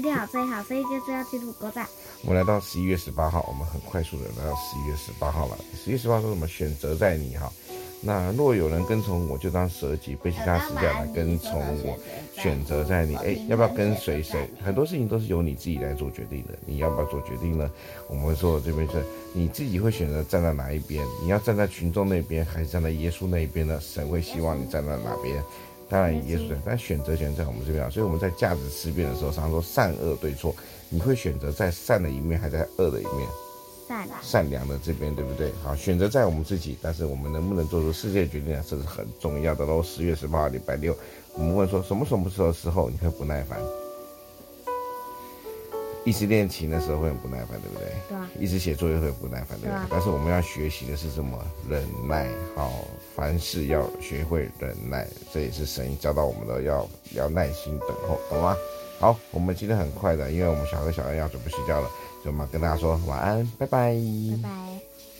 最好最好，所以就是要记录勾赞。我们来到十一月十八号，我们很快速的来到十一月十八号了。十一月十八号说什么？选择在你哈。那若有人跟从我，就当舍己，背起他十字架来跟从我。选择在你，哎，要不要跟随谁？很多事情都是由你自己来做决定的。你要不要做决定呢？我们会说这边是你自己会选择站在哪一边？你要站在群众那边，还是站在耶稣那一边呢？神会希望你站在哪边？当然耶稣，但选择权在我们这边啊。所以我们在价值思辨的时候，常常说善恶对错，你会选择在善的一面，还在恶的一面？善善良的这边，对不对？好，选择在我们自己，但是我们能不能做出世界决定啊？这是很重要的喽。十月十八号礼拜六，我们问说什么什么时候时候你会不耐烦？一直练琴的时候会很不耐烦，对不对？对啊。一直写作业会很不耐烦，对不对？但是我们要学习的是什么？忍耐。好，凡事要学会忍耐，这也是神教导我们的，要要耐心等候，懂吗？好，我们今天很快的，因为我们小哥小恩要准备睡觉了。就嘛跟大家说晚安，拜拜。拜拜。